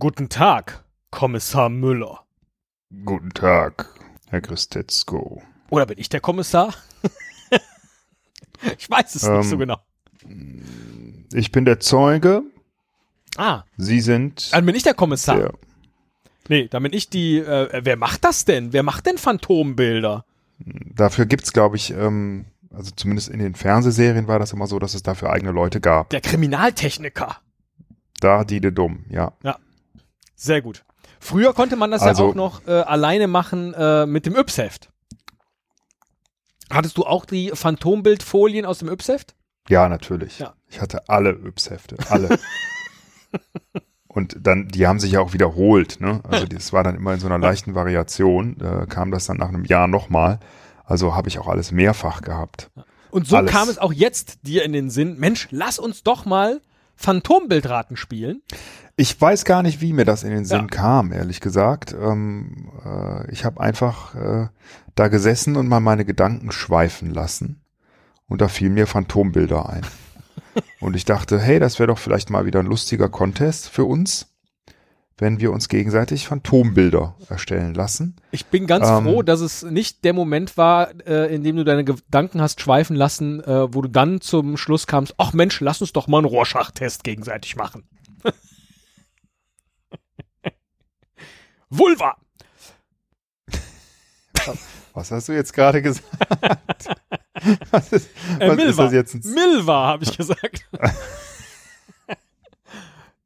Guten Tag, Kommissar Müller. Guten Tag, Herr Christetzko. Oder bin ich der Kommissar? ich weiß es nicht so Ähm, genau. Ich bin der Zeuge. Ah, Sie sind dann bin ich der Kommissar. der. Nee, dann bin ich die. Äh, wer macht das denn? Wer macht denn Phantombilder? Dafür gibt's, glaube ich, ähm, also zumindest in den Fernsehserien war das immer so, dass es dafür eigene Leute gab. Der Kriminaltechniker. Da die de dumm, ja. Sehr gut. Früher konnte man das Also- ja auch noch äh, alleine machen äh, mit dem Yps-Heft. Hattest du auch die Phantombildfolien aus dem Yps-Heft? Ja, natürlich. Ja. Ich hatte alle Yps-Hefte, alle. Und dann, die haben sich ja auch wiederholt, ne? Also das war dann immer in so einer leichten Variation, äh, kam das dann nach einem Jahr nochmal. Also habe ich auch alles mehrfach gehabt. Und so Alles. kam es auch jetzt dir in den Sinn, Mensch, lass uns doch mal Phantombildraten spielen. Ich weiß gar nicht, wie mir das in den Sinn Ja. kam, ehrlich gesagt. Ähm, äh, ich habe einfach äh, da gesessen und mal meine Gedanken schweifen lassen. Und da fielen mir Phantombilder ein. und ich dachte, hey, das wäre doch vielleicht mal wieder ein lustiger Contest für uns, wenn wir uns gegenseitig Phantombilder erstellen lassen. Ich bin ganz Ähm. froh, dass es nicht der Moment war, äh, in dem du deine Gedanken hast schweifen lassen, äh, wo du dann zum Schluss kamst, ach Mensch, lass uns doch mal einen Rorschach-Test gegenseitig machen. Vulva! Was hast du jetzt gerade gesagt? was ist, Äh, was Milva. ist das jetzt? Milva, habe ich gesagt.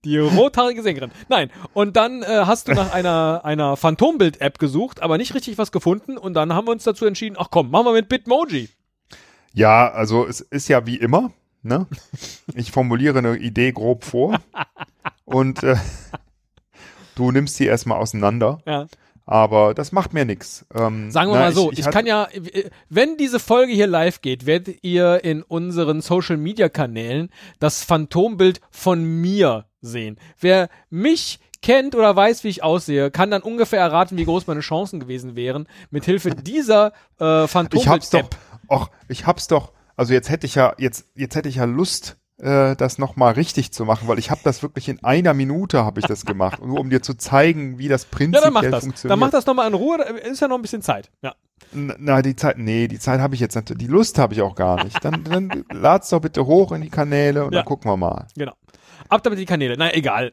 Die rothaarige Sängerin. Nein. Und dann äh, hast du nach einer, einer Phantombild-App gesucht, aber nicht richtig was gefunden. Und dann haben wir uns dazu entschieden, ach komm, machen wir mit Bitmoji. Ja, also es ist ja wie immer, ne? Ich formuliere eine Idee grob vor und äh, du nimmst sie erstmal auseinander, Ja. aber das macht mir nichts. Ähm, Sagen wir na, mal so, ich, hatte- kann ja, wenn diese Folge hier live geht, werdet ihr in unseren Social Media Kanälen das Phantombild von mir sehen. Wer mich kennt oder weiß, wie ich aussehe, kann dann ungefähr erraten, wie groß meine Chancen gewesen wären, mithilfe dieser äh, ich hab's doch, Phantombild-App. ach, ich hab's doch, also jetzt hätte ich ja, jetzt, jetzt hätte ich ja Lust, äh, das nochmal richtig zu machen, weil ich habe das wirklich in einer Minute habe ich das gemacht, nur um dir zu zeigen, wie das Ja, prinzipiell dann mach das. funktioniert. Dann mach das nochmal in Ruhe, da ist ja noch ein bisschen Zeit. Ja. Na, die Zeit, nee, die Zeit habe ich jetzt natürlich, die Lust habe ich auch gar nicht. Dann, dann lad's doch bitte hoch in die Kanäle und Ja. dann gucken wir mal. Genau. Ab damit die Kanäle. Na, egal.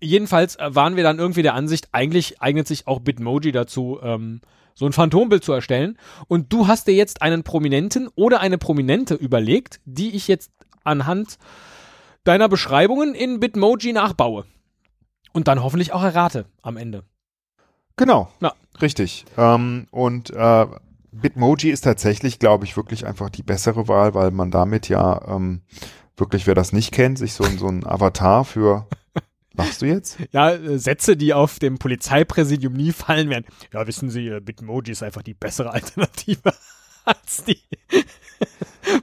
Jedenfalls äh, waren wir dann irgendwie der Ansicht, eigentlich eignet sich auch Bitmoji dazu, ähm, so ein Phantombild zu erstellen. Und du hast dir jetzt einen Prominenten oder eine Prominente überlegt, die ich jetzt anhand deiner Beschreibungen in Bitmoji nachbaue. Und dann hoffentlich auch errate am Ende. Genau. Ja. Richtig. Ähm, und äh, Bitmoji ist tatsächlich, glaube ich, wirklich einfach die bessere Wahl, weil man damit ja ähm, wirklich, wer das nicht kennt, sich so, ein- so ein Avatar für. Machst du jetzt? Ja, äh, Sätze, die auf dem Polizeipräsidium nie fallen werden. Ja, wissen Sie, äh, Bitmoji ist einfach die bessere Alternative als die Das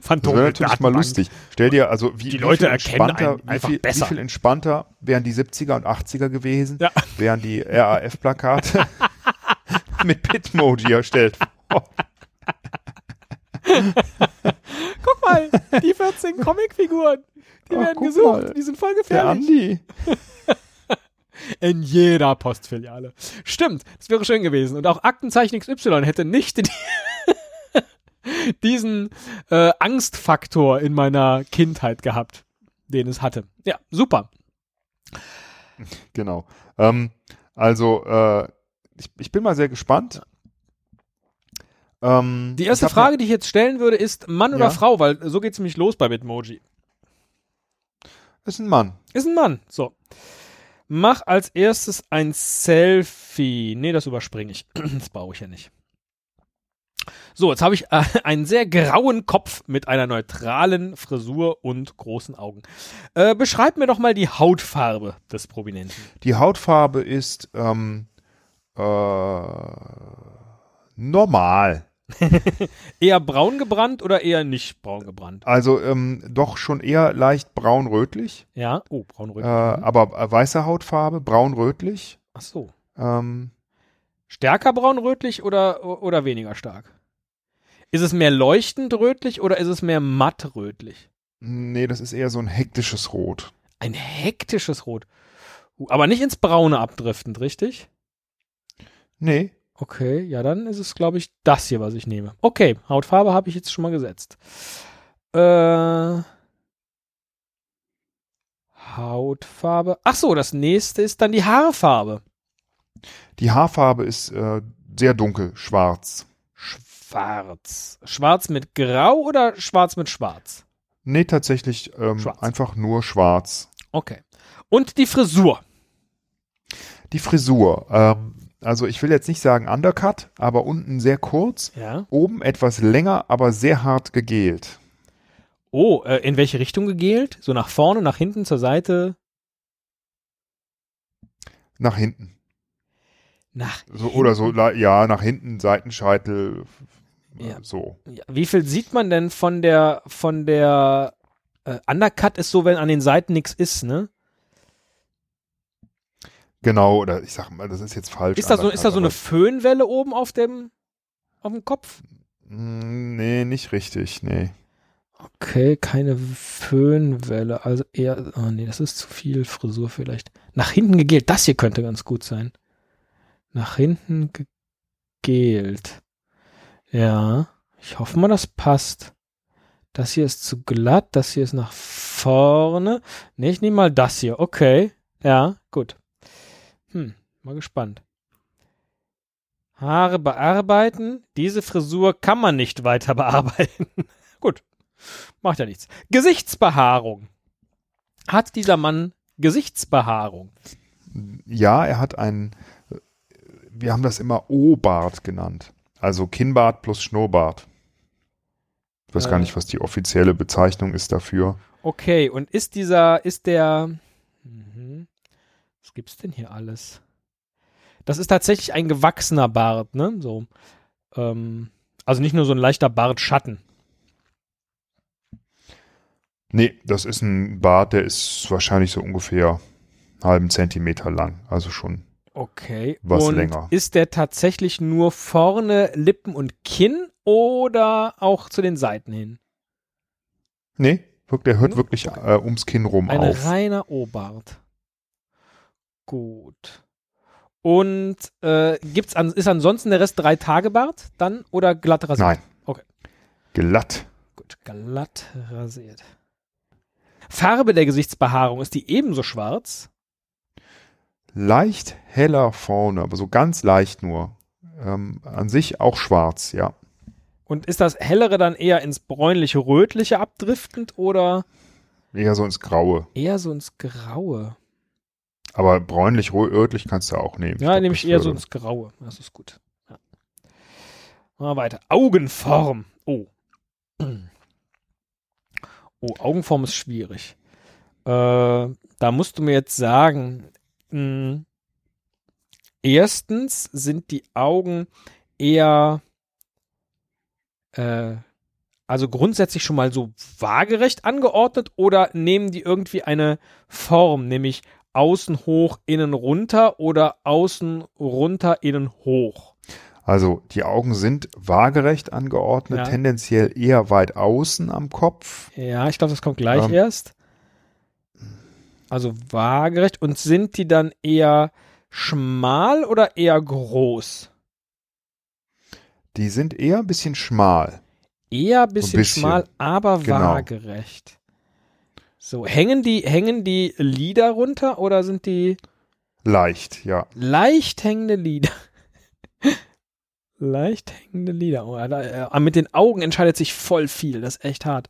Phantom. wäre natürlich mal lustig. Stell dir, also wie, Die wie Leute viel erkennen wie viel, besser. wie viel entspannter wären die 70er und 80er gewesen, Ja. wären die RAF-Plakate mit Bitmoji erstellt. Oh, Guck mal, die 14 Comicfiguren, die Ach, werden gesucht, mal. die sind voll der gefährlich. Andi. In jeder Postfiliale. Stimmt, das wäre schön gewesen. Und auch Aktenzeichen XY hätte nicht die, diesen äh, Angstfaktor in meiner Kindheit gehabt, den es hatte. Ja, super. Genau. Ähm, also, äh, ich, ich bin mal sehr gespannt. Ähm, Die erste hab Frage, die ich jetzt stellen würde, ist Mann oder Ja. Frau, weil so geht's nämlich los bei Bitmoji. Ne, ist ein Mann. Ist ein Mann. So. Mach als erstes ein Selfie. Nee, das überspringe ich. Das brauche ich ja nicht. So, jetzt habe ich äh, einen sehr grauen Kopf mit einer neutralen Frisur und großen Augen. Äh, beschreib mir doch mal die Hautfarbe des Prominenten. Die Hautfarbe ist ähm, Äh, normal. Eher braun gebrannt oder eher nicht braun gebrannt? Also ähm, doch schon eher leicht braun-rötlich, Ja. Oh, äh, braun-rötlich. aber äh, weiße Hautfarbe, braun-rötlich. Ach so. Ähm, Stärker braun-rötlich oder, oder weniger stark? Ist es mehr leuchtend rötlich oder ist es mehr matt rötlich? nee, das ist eher so ein hektisches Rot. Ein hektisches Rot. Uh, aber nicht ins Braune abdriftend, richtig? Nee, Okay, ja, dann ist es, glaube ich, das hier, was ich nehme. Okay, Hautfarbe habe ich jetzt schon mal gesetzt. Äh, Hautfarbe. Ach so, das nächste ist dann die Haarfarbe. Die Haarfarbe ist äh, sehr dunkel, schwarz. Schwarz. Schwarz mit Grau oder schwarz mit Schwarz? Nee, tatsächlich ähm, Schwarz. einfach nur schwarz. Okay. Und die Frisur. Die Frisur, ähm, also ich will jetzt nicht sagen Undercut, aber unten sehr kurz, Ja. oben etwas länger, aber sehr hart gegelt. Oh, äh, in welche Richtung gegelt? So nach vorne, nach hinten, zur Seite? Nach hinten. Nach So, oder so, ja, nach hinten, Seitenscheitel, äh, Ja. so. Ja, wie viel sieht man denn von der von der äh, Undercut ist so, wenn an den Seiten nichts ist, ne? Genau, oder ich sag mal, das ist jetzt falsch. Ist da so ist da so eine Föhnwelle oben auf dem auf dem Kopf? Mm, Nee, nicht richtig, nee. Okay, keine Föhnwelle, also eher oh nee, das ist zu viel Frisur vielleicht. Nach hinten gegelt, das hier könnte ganz gut sein. Nach hinten gegelt. Ja, ich hoffe mal, das passt. Das hier ist zu glatt, das hier ist nach vorne. Nee, ich nehme mal das hier. Okay. Ja, gut. Hm, mal gespannt. Haare bearbeiten. Diese Frisur kann man nicht weiter bearbeiten. gut. Macht ja nichts. Gesichtsbehaarung. Hat dieser Mann Gesichtsbehaarung? Ja, er hat einen, wir haben das immer O-Bart genannt. Also Kinnbart plus Schnurrbart. Ich weiß Äh. gar nicht, was die offizielle Bezeichnung ist dafür. Okay, und ist dieser, ist der, mhm. was gibt's denn hier alles? Das ist tatsächlich ein gewachsener Bart, ne? So, ähm, also nicht nur so ein leichter Bartschatten. Nee, das ist ein Bart, der ist wahrscheinlich so ungefähr einen halben Zentimeter lang. Also schon. Okay. Was und länger. Ist der tatsächlich nur vorne Lippen und Kinn oder auch zu den Seiten hin? Nee, der hört Hm? wirklich äh, ums Kinn rum Ein auf. reiner O-Bart. Gut. Und äh, gibt's an, ist ansonsten der Rest drei Tage Bart dann oder glatt rasiert? Nein. Okay. Glatt. Gut, glatt rasiert. Farbe der Gesichtsbehaarung, ist die ebenso schwarz? Leicht heller vorne, aber so ganz leicht nur. Ähm, an sich auch schwarz, ja. Und ist das hellere dann eher ins bräunliche, rötliche abdriftend oder Eher so ins Graue. eher so ins Graue? Aber bräunlich, rö- rötlich kannst du auch nehmen. Ja, glaub, nehme ich eher so würde- ins Graue. Das ist gut. Ja. Mal weiter. Augenform. Oh. Oh, Augenform ist schwierig. Äh, da musst du mir jetzt sagen, mh, erstens sind die Augen eher, äh, also grundsätzlich schon mal so waagerecht angeordnet oder nehmen die irgendwie eine Form, nämlich außen hoch, innen runter oder außen runter, innen hoch. Also die Augen sind waagerecht angeordnet, Ja. tendenziell eher weit außen am Kopf. Ja, ich glaube, das kommt gleich Ähm. erst. Also waagerecht. Und sind die dann eher schmal oder eher groß? Die sind eher ein bisschen schmal. Eher ein bisschen, bisschen. schmal, aber Genau. waagerecht. So, hängen die, hängen die Lider runter oder sind die Leicht, ja. leicht hängende Lider? leicht hängende Lider. Oh, äh, mit den Augen entscheidet sich voll viel. Das ist echt hart.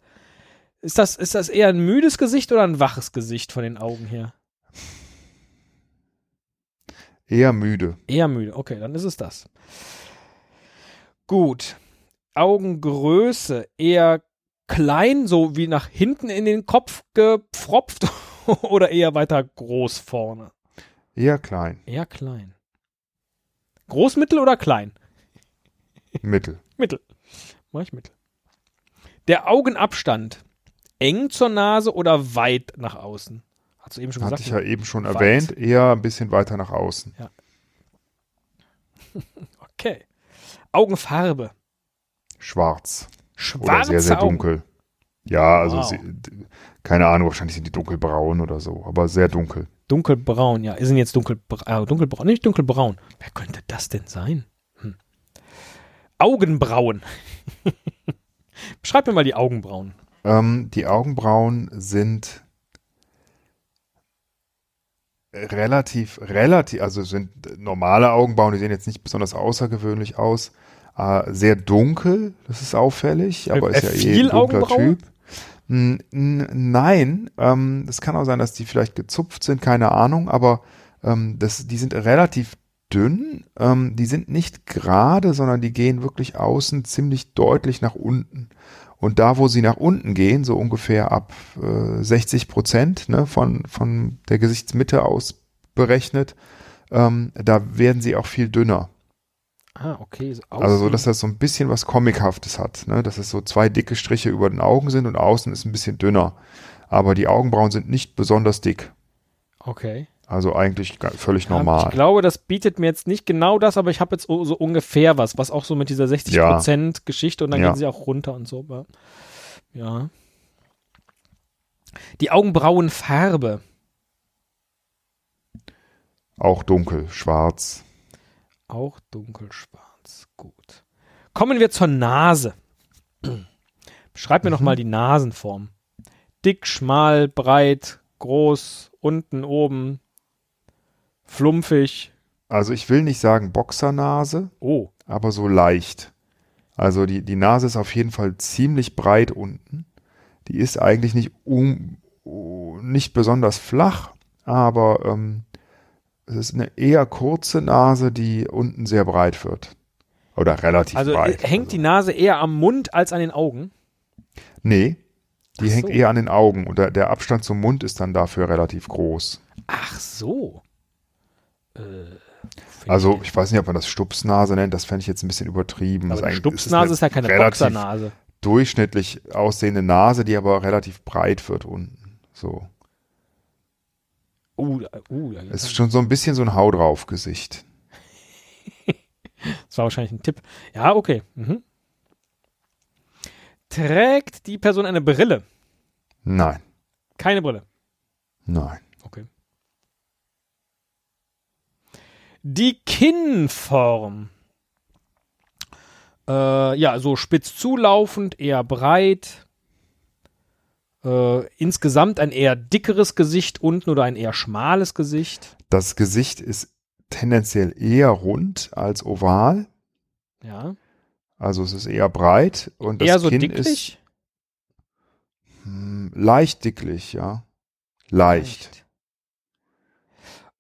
Ist das, ist das eher ein müdes Gesicht oder ein waches Gesicht von den Augen her? Eher müde. Eher müde. Okay, dann ist es das. Gut. Augengröße eher klein, so wie nach hinten in den Kopf gepfropft oder eher weiter groß vorne? Eher klein. Eher klein. Groß, mittel oder klein? Mittel. Mittel. Mach ich mittel. Der Augenabstand. Eng zur Nase oder weit nach außen? Hast du eben schon Hatte gesagt? ich ja eben schon Weit. erwähnt, eher ein bisschen weiter nach außen. Okay. Augenfarbe. Schwarz. Oder Schwarze sehr, sehr Augen. dunkel. Ja, also Wow. sie, keine Ahnung, wahrscheinlich sind die dunkelbraun oder so, aber sehr dunkel. Dunkelbraun, ja. Sind jetzt dunkelbraun, äh, dunkelbraun, nicht dunkelbraun. Wer könnte das denn sein? Hm. Augenbrauen. Beschreib mir mal die Augenbrauen. Ähm, die Augenbrauen sind relativ, relativ, also sind normale Augenbrauen, die sehen jetzt nicht besonders außergewöhnlich aus. Äh, sehr dunkel, das ist auffällig, aber Äh, ist ja eh ein dunkler? Typ. N- nein, ähm, es kann auch sein, dass die vielleicht gezupft sind, keine Ahnung, aber ähm, das, die sind relativ dünn, ähm, die sind nicht gerade, sondern die gehen wirklich außen ziemlich deutlich nach unten. Und da, wo sie nach unten gehen, so ungefähr ab äh, 60 Prozent ne, von, von der Gesichtsmitte aus berechnet, ähm, da werden sie auch viel dünner. Ah, okay. So Also so, dass das so ein bisschen was Comichaftes hat, ne? dass es so zwei dicke Striche über den Augen sind und außen ist ein bisschen dünner. Aber die Augenbrauen sind nicht besonders dick. Okay. Also eigentlich völlig Ja, normal. Ich glaube, das bietet mir jetzt nicht genau das, aber ich habe jetzt so ungefähr was, was auch so mit dieser 60% Geschichte und dann Ja. gehen sie auch runter und so. Ja. Die Augenbrauenfarbe. Auch dunkel, schwarz. Auch dunkelschwarz. Gut. Kommen wir zur Nase. Beschreib mir noch Mhm. mal die Nasenform. Dick, schmal, breit, groß, unten, oben, flumpfig. Also ich will nicht sagen Boxernase, Oh, aber so leicht. Also die, die Nase ist auf jeden Fall ziemlich breit unten. Die ist eigentlich nicht, um, uh, nicht besonders flach, aber ähm, es ist eine eher kurze Nase, die unten sehr breit wird. Oder relativ also breit. äh, hängt also. die Nase eher am Mund als an den Augen? Nee, die Ach hängt so. eher an den Augen und der Abstand zum Mund ist dann dafür relativ groß. Ach so. Äh, Also ich- weiß nicht, ob man das Stupsnase nennt, das fände ich jetzt ein bisschen übertrieben. aber ist Stupsnase eine ist ja keine Boxernase. durchschnittlich aussehende Nase, die aber relativ breit wird unten. So. Uh, uh, Es ist schon so ein bisschen so ein Hau drauf Gesicht. das war wahrscheinlich ein Tipp. Ja, okay. Mhm. Trägt die Person eine Brille? Nein, Keine Brille. nein. Okay. Die Kinnform. Äh, ja, so spitz zulaufend, eher breit. Äh, insgesamt ein eher dickeres Gesicht unten oder ein eher schmales Gesicht. Das Gesicht ist tendenziell eher rund als oval. Ja. Also es ist eher breit und das eher so Kinn dicklich. ist hm, leicht dicklich, ja. Leicht.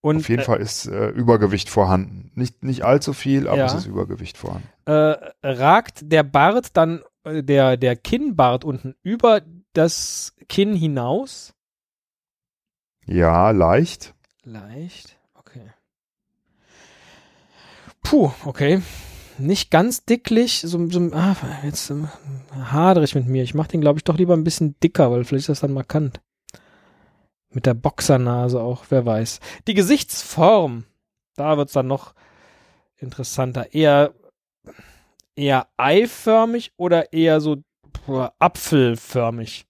Und Auf jeden äh, Fall ist äh, Übergewicht vorhanden. Nicht, nicht allzu viel, aber Ja. es ist Übergewicht vorhanden. äh, ragt der Bart dann, äh, der, der Kinnbart unten über das Kinn hinaus? Ja, leicht. Leicht, okay. Puh, okay. Nicht ganz dicklich, so, so ah, jetzt hadere ich mit mir. Ich mache den, glaube ich, doch lieber ein bisschen dicker, weil vielleicht ist das dann markant. Mit der Boxernase auch, wer weiß. Die Gesichtsform, da wird's dann noch interessanter. Eher, eher eiförmig oder eher so apfelförmig?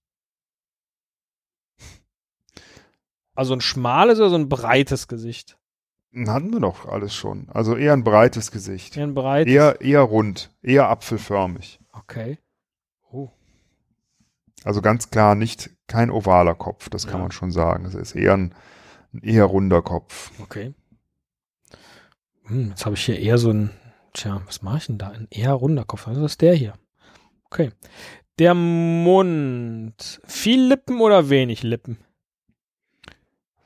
Also ein schmales oder so ein breites Gesicht? Hatten wir doch alles schon. Also eher ein breites Gesicht. Eher ein breites. Eher, eher rund, eher apfelförmig. Okay. Oh. Also ganz klar nicht kein ovaler Kopf, das kann Ja. man schon sagen. Es ist eher ein, ein eher runder Kopf. Okay. Hm, jetzt habe ich hier eher so ein, tja, was mache ich denn da? Ein eher runder Kopf. Also das ist der hier. Okay. Der Mund. Viel Lippen oder wenig Lippen?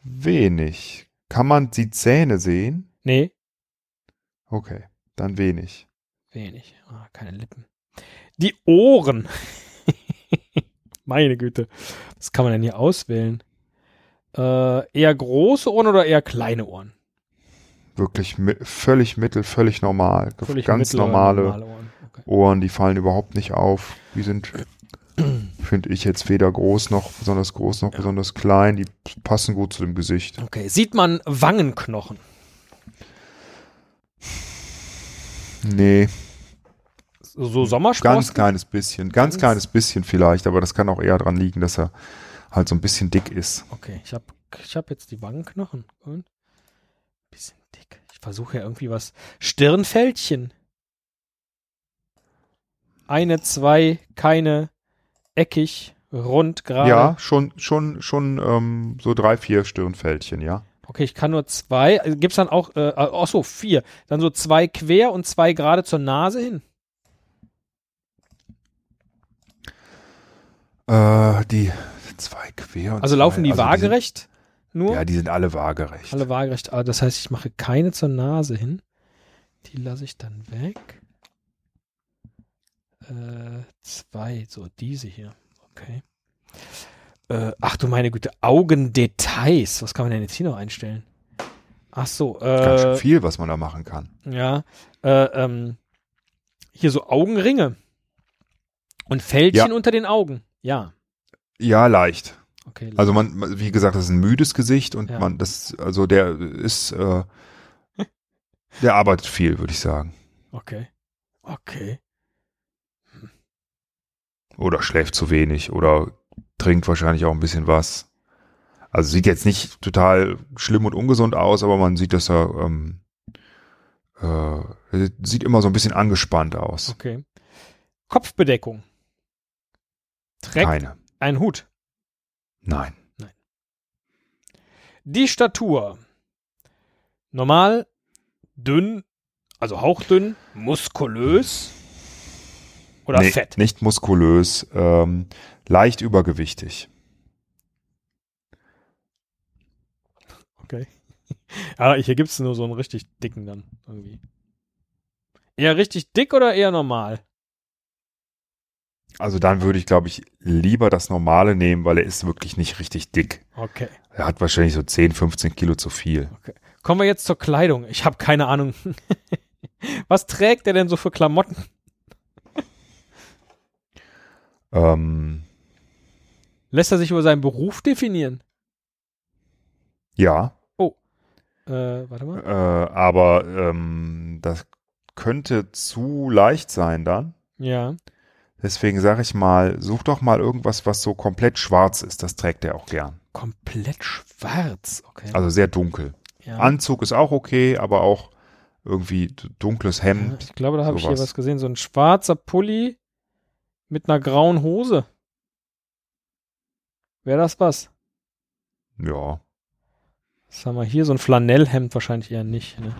Wenig. Kann man die Zähne sehen? Nee, Okay, dann wenig. wenig. Ah, keine Lippen. Die Ohren. Meine Güte. Was kann man denn hier auswählen? Äh, eher große Ohren oder eher kleine Ohren? wirklich mi völlig mittel, völlig normal. Völlig ganz mittlere, normale Ohren. Okay. Ohren, die fallen überhaupt nicht auf. Die sind, finde ich, jetzt weder groß noch besonders groß noch besonders klein. Die passen gut zu dem Gesicht. okay. Sieht man Wangenknochen? Nee, So Sommersprossen? ganz kleines bisschen. Ganz, Ganz- kleines bisschen vielleicht, aber das kann auch eher dran liegen, dass er halt so ein bisschen dick ist. Okay, ich habe ich hab jetzt die Wangenknochen. Und? Bisschen dick. Ich versuche ja irgendwie was. Stirnfältchen. Eine, zwei, keine, eckig, rund, gerade. Ja, schon, schon, schon ähm, so drei, vier Stirnfältchen, ja. Okay, ich kann nur zwei. Also Gibt's dann auch, äh, ach so, vier. Dann so zwei quer und zwei gerade zur Nase hin. Äh, die zwei quer. Und Also zwei, laufen die also waagerecht sind, nur? Ja, die sind alle waagerecht. Alle waagerecht. Ah, das heißt, ich mache keine zur Nase hin. Die lasse ich dann weg. Äh, zwei, so diese hier. Okay. Äh, ach du meine Güte, Augendetails. Was kann man denn jetzt hier noch einstellen? Ach so, Ganz schön äh, viel, was man da machen kann. ja, äh, ähm, hier so Augenringe und Fältchen Ja. unter den Augen. Ja, Ja, leicht. okay. Also man, man- wie gesagt, das ist ein müdes Gesicht und Ja. man, das, also der ist, äh, der arbeitet viel, würde ich sagen. okay. Okay. Oder schläft zu wenig oder trinkt wahrscheinlich auch ein bisschen was. Also sieht jetzt nicht total schlimm und ungesund aus, aber man sieht, dass er, ähm, äh, sieht immer so ein bisschen angespannt aus. Okay. Kopfbedeckung. Trägt Keine. ein Hut. Nein. Die Statur. Normal, dünn, also hauchdünn, muskulös oder nee, fett. Nicht muskulös, ähm, leicht übergewichtig. Okay. Aber hier gibt es nur so einen richtig dicken dann irgendwie. Eher richtig dick oder eher normal? Also dann würde ich, glaube ich, lieber das Normale nehmen, weil er ist wirklich nicht richtig dick. Okay. Er hat wahrscheinlich so 10, 15 Kilo zu viel. Kommen wir jetzt zur Kleidung. Ich habe keine Ahnung. Was trägt er denn so für Klamotten? Ähm, Lässt er sich über seinen Beruf definieren? ja, Äh, warte mal. äh, aber ähm, das könnte zu leicht sein dann. Ja. Deswegen sage ich mal, such doch mal irgendwas, was so komplett schwarz ist. Das trägt er auch gern. Komplett schwarz. Okay. Also sehr dunkel. ja. Anzug ist auch okay, aber auch irgendwie dunkles Ja, Hemd. ich glaube, da habe ich hier was gesehen. So ein schwarzer Pulli mit einer grauen Hose. Wäre das was? Ja. Was haben wir hier? So ein Flanellhemd wahrscheinlich eher nicht. Ne?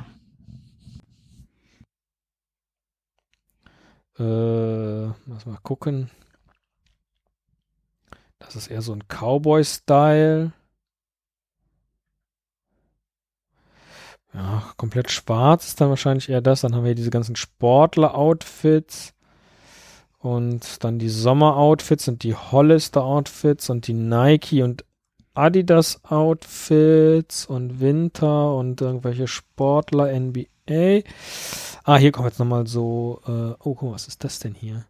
Äh, lass mal gucken. Das ist eher so ein Cowboy-Style. Ja, komplett schwarz ist dann wahrscheinlich eher das. Dann haben wir hier diese ganzen Sportler-Outfits. Und dann die Sommer-Outfits und die Hollister-Outfits und die Nike und Adidas-Outfits und Winter und irgendwelche Sportler, NBA. Ah, hier kommt jetzt nochmal so, äh, oh, guck mal, was ist das denn hier?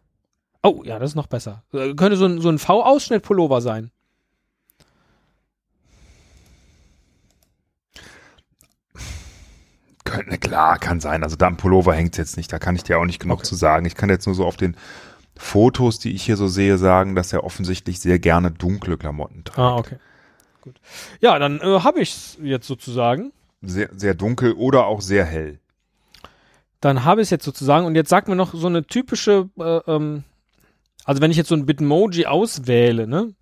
Oh, ja, das ist noch besser. Äh, könnte so ein, so ein V-Ausschnitt-Pullover sein. Könnte, klar, kann sein. Also da am Pullover hängt es jetzt nicht. Da kann ich dir auch nicht genug Okay. zu sagen. Ich kann jetzt nur so auf den Fotos, die ich hier so sehe, sagen, dass er offensichtlich sehr gerne dunkle Klamotten trägt. Ah, okay. Gut. Ja, dann äh, habe ich's jetzt sozusagen. Sehr, sehr dunkel oder auch sehr hell. Dann habe ich es jetzt sozusagen. Und jetzt sag mir noch so eine typische, äh, ähm, also wenn ich jetzt so ein Bitmoji auswähle, ne?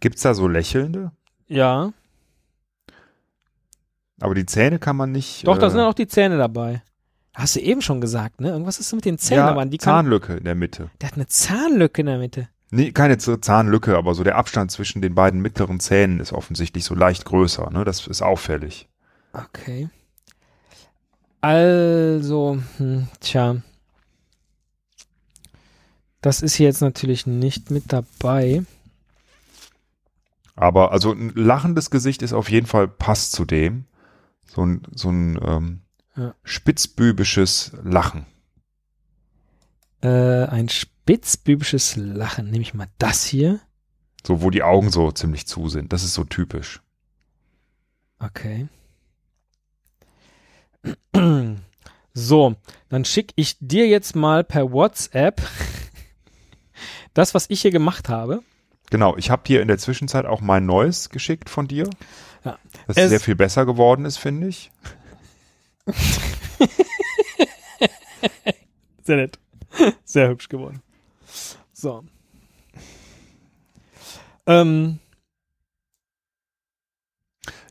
Gibt's da so lächelnde? Ja. Aber die Zähne kann man nicht. Doch, da äh, sind auch die Zähne dabei. Hast du eben schon gesagt, ne? Irgendwas ist mit den Zähnen, ja, aber die kann, Zahnlücke in der Mitte. der hat eine Zahnlücke in der Mitte. Nee, keine Zahnlücke, aber so der Abstand zwischen den beiden mittleren Zähnen ist offensichtlich so leicht größer. Ne? Das ist auffällig. Okay. Also, hm, tja. Das ist hier jetzt natürlich nicht mit dabei. Aber also ein lachendes Gesicht ist auf jeden Fall passt zu dem. So ein, so ein ähm, Ja. spitzbübisches Lachen. Äh, ein spitzbübisches Lachen. Nehme ich mal das hier. So, wo die Augen so ziemlich zu sind. Das ist so typisch. Okay. So, dann schicke ich dir jetzt mal per WhatsApp das, was ich hier gemacht habe. Genau, ich habe dir in der Zwischenzeit auch mein neues geschickt von dir. Ja. Das Es- sehr viel besser geworden ist, finde ich. Sehr nett. Sehr hübsch geworden. So. Ähm,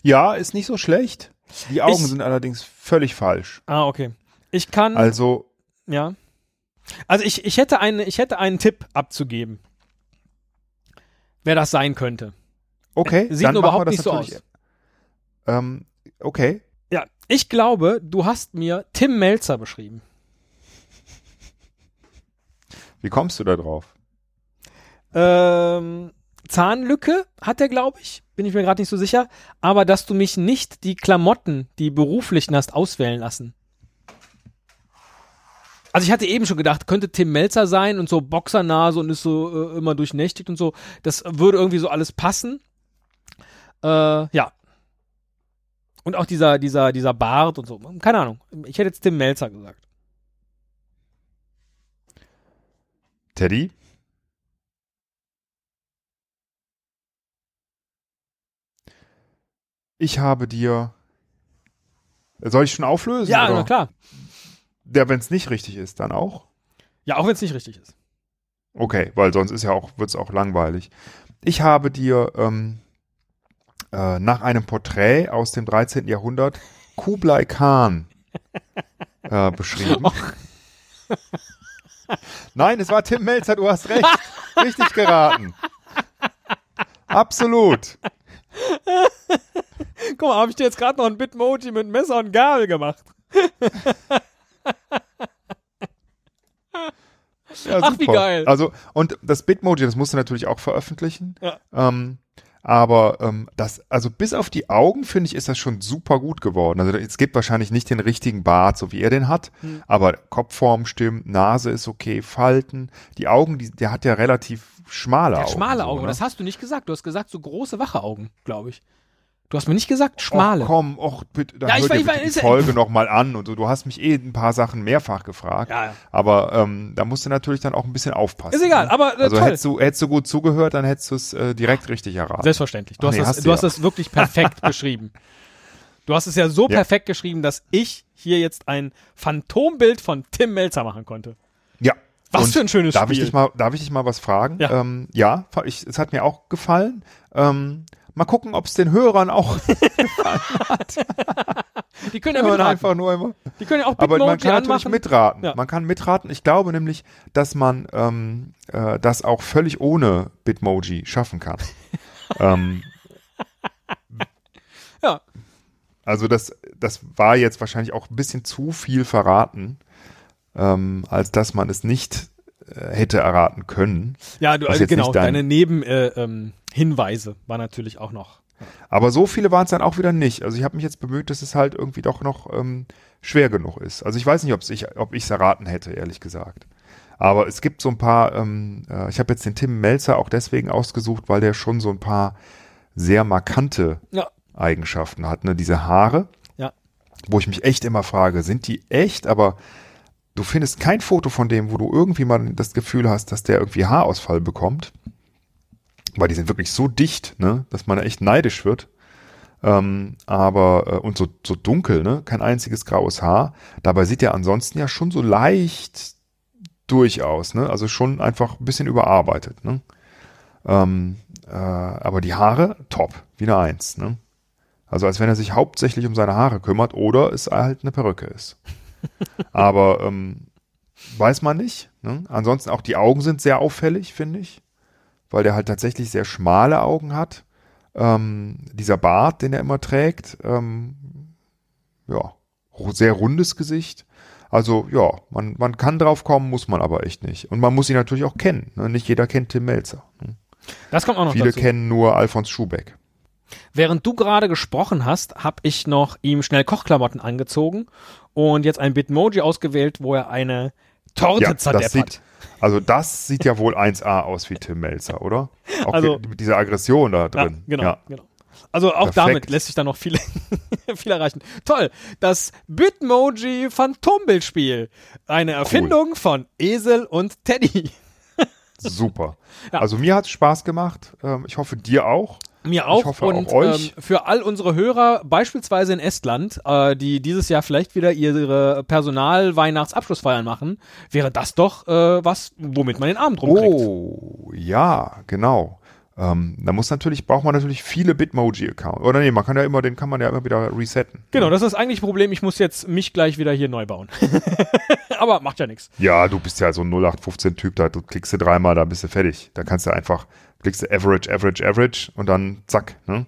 Ja, ist nicht so schlecht. Die Augen Ich- sind allerdings völlig falsch. ah, okay. Ich kann, Also, ja. Also ich, ich hätte eine, ich hätte einen Tipp abzugeben. Wer das sein könnte. okay, Sieht dann überhaupt nicht so aus. Ähm, okay. Ja, ich glaube, du hast mir Tim Melzer beschrieben. Wie kommst du da drauf? Ähm, Zahnlücke hat er, glaube ich. Bin ich mir gerade nicht so sicher. Aber dass du mich nicht die Klamotten, die beruflichen hast, auswählen lassen. Also ich hatte eben schon gedacht, könnte Tim Melzer sein und so Boxernase und ist so äh, immer durchnächtigt und so. Das würde irgendwie so alles passen. Äh, ja. Und auch dieser, dieser, dieser Bart und so. Keine Ahnung. Ich hätte jetzt Tim Melzer gesagt. Teddy? Ich habe dir. Soll ich schon auflösen? Ja, oder? na klar. Ja, wenn es nicht richtig ist, dann auch. Ja, auch wenn es nicht richtig ist. Okay, weil sonst ist ja auch, wird es auch langweilig. Ich habe dir ähm, äh, nach einem Porträt aus dem 13. Jahrhundert Kublai Khan äh, beschrieben. Nein, es war Tim Melzer, du hast recht. Richtig geraten. Absolut. Guck mal, habe ich dir jetzt gerade noch ein Bitmoji mit Messer und Gabel gemacht. Ja, Ach, wie geil. Also, und das Bitmoji, das musst du natürlich auch veröffentlichen. Ja. Ähm, aber ähm, das, also bis auf die Augen, finde ich, ist das schon super gut geworden. Also es gibt wahrscheinlich nicht den richtigen Bart, so wie er den hat, Hm. aber Kopfform stimmt, Nase ist okay, Falten, die Augen, die, der hat ja relativ schmale Der Augen. schmale so, Augen, ne? das hast du nicht gesagt. Du hast gesagt, so große, wache Augen, glaube ich. Du hast mir nicht gesagt, schmale. Och, komm, och, bitte, dann Ja, ich hör dir ich bitte die ja- Folge nochmal an und so. Du hast mich eh ein paar Sachen mehrfach gefragt. Ja, ja. Aber ähm, da musst du natürlich dann auch ein bisschen aufpassen. Ist egal, ne? aber äh, Also toll. hättest du, hättest du gut zugehört, dann hättest du es äh, direkt richtig erraten. Selbstverständlich. Du, Ach hast, nee, das, hast du du hast ja. das wirklich perfekt beschrieben. Du hast es ja so Ja. perfekt geschrieben, dass ich hier jetzt ein Phantombild von Tim Melzer machen konnte. Ja. Was Und für ein schönes darf Ich Spiel. dich mal, darf ich dich mal was fragen? Ja. ähm, ja ich, es hat mir auch gefallen. Ähm, mal gucken, ob es den Hörern auch Die können ja mitraten. einfach nur immer. Die können ja auch Aber man kann natürlich anmachen. mitraten. Ja. Man kann mitraten. Ich glaube nämlich, dass man ähm, äh, das auch völlig ohne Bitmoji schaffen kann. ähm, Ja. Also das, das war jetzt wahrscheinlich auch ein bisschen zu viel verraten, ähm, als dass man es nicht äh, hätte erraten können. Ja, du, also genau, dein- deine Nebenhinweise äh, ähm, Hinweise war natürlich auch noch. Aber so viele waren es dann auch wieder nicht. Also ich habe mich jetzt bemüht, dass es halt irgendwie doch noch ähm, schwer genug ist. Also ich weiß nicht, ob's ich, ob ich es erraten hätte, ehrlich gesagt. Aber es gibt so ein paar, ähm, äh, ich habe jetzt den Tim Melzer auch deswegen ausgesucht, weil der schon so ein paar sehr markante Ja. Eigenschaften hat. Ne? Diese Haare, Ja. wo ich mich echt immer frage, sind die echt? Aber du findest kein Foto von dem, wo du irgendwie mal das Gefühl hast, dass der irgendwie Haarausfall bekommt. Weil die sind wirklich so dicht, ne, dass man echt neidisch wird. Ähm, aber, äh, und so, so dunkel, ne? Kein einziges graues Haar. Dabei sieht er ansonsten ja schon so leicht durchaus, ne? Also schon einfach ein bisschen überarbeitet, ne? Ähm, äh, aber die Haare, top, wie eine Eins, ne? Also als wenn er sich hauptsächlich um seine Haare kümmert oder es halt eine Perücke ist. aber ähm, weiß man nicht. Ne? Ansonsten auch die Augen sind sehr auffällig, finde ich. Weil der halt tatsächlich sehr schmale Augen hat. Ähm, dieser Bart, den er immer trägt, ähm, ja, sehr rundes Gesicht. Also ja, man, man kann drauf kommen, muss man aber echt nicht. Und man muss ihn natürlich auch kennen. Ne? Nicht jeder kennt Tim Melzer. Ne? Das kommt auch noch Viele dazu. kennen nur Alfons Schubeck. Während du gerade gesprochen hast, habe ich noch ihm schnell Kochklamotten angezogen und jetzt ein Bitmoji ausgewählt, wo er eine Torte Ja, das zerdeppert. sieht, also das sieht ja wohl 1A aus wie Tim Melzer, oder? Auch Also- mit dieser Aggression da Ja, drin. genau, Ja. genau. Also auch Perfekt. damit lässt sich da noch viel, viel erreichen. Toll, das Bitmoji Phantombildspiel. Eine Erfindung von Esel und Teddy. Super. Ja. Also mir hat es Spaß gemacht. Ähm, ich hoffe dir auch. Mir auch hoffe und auch euch. Ähm, für all unsere Hörer, beispielsweise in Estland, äh, die dieses Jahr vielleicht wieder ihre Personal-Weihnachtsabschlussfeiern machen, wäre das doch äh, was, womit man den Abend rumkriegt. Oh, ja, genau. Ähm, da muss natürlich, braucht man natürlich viele Bitmoji-Accounts. Oder nee, man kann ja immer, den kann man ja immer wieder resetten. Genau, das ist das eigentliche Problem. Ich muss jetzt mich gleich wieder hier neu bauen. Aber macht ja nichts. Ja, du bist ja so ein 0815-Typ, da du klickst du dreimal, da bist du fertig. Da kannst du einfach, klickst du Average, Average, Average und dann zack, ne?